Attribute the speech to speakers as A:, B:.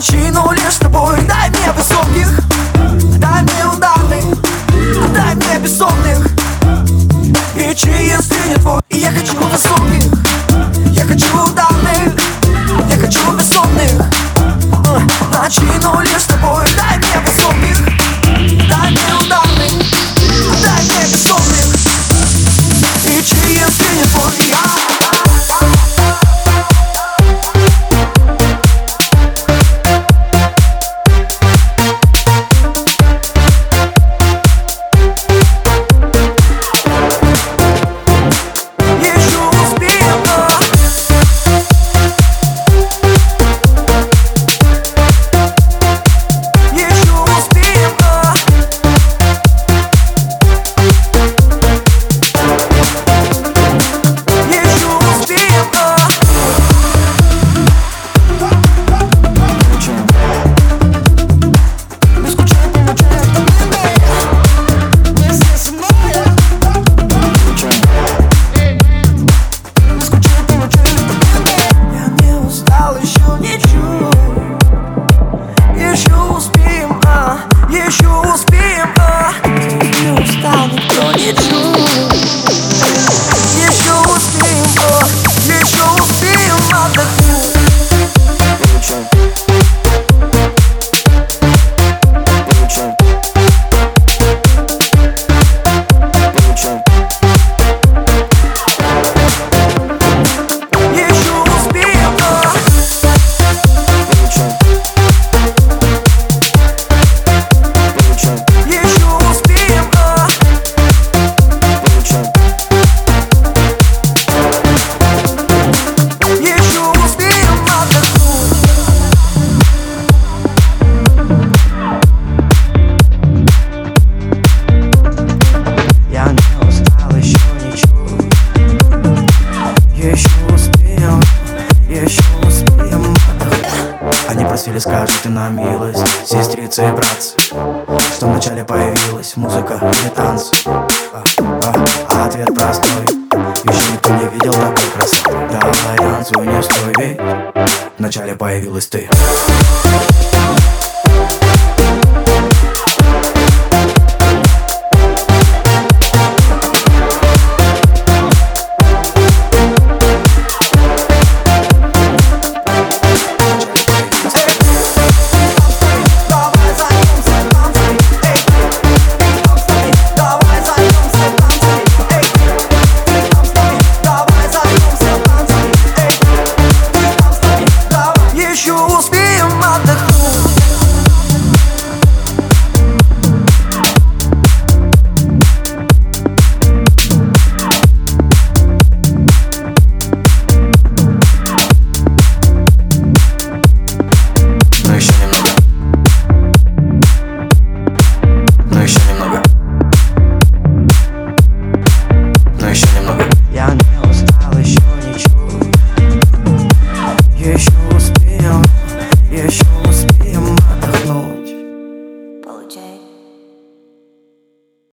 A: Начну лишь с тобой. Дай мне высоких it's true.
B: Или скажете нам милость Сестрицы и братцы Что вначале появилась музыка или танцы. А, а, а ответ простой. Еще никто не видел такой красоты Давай танцуй, не стой, ведь Вначале появилась ты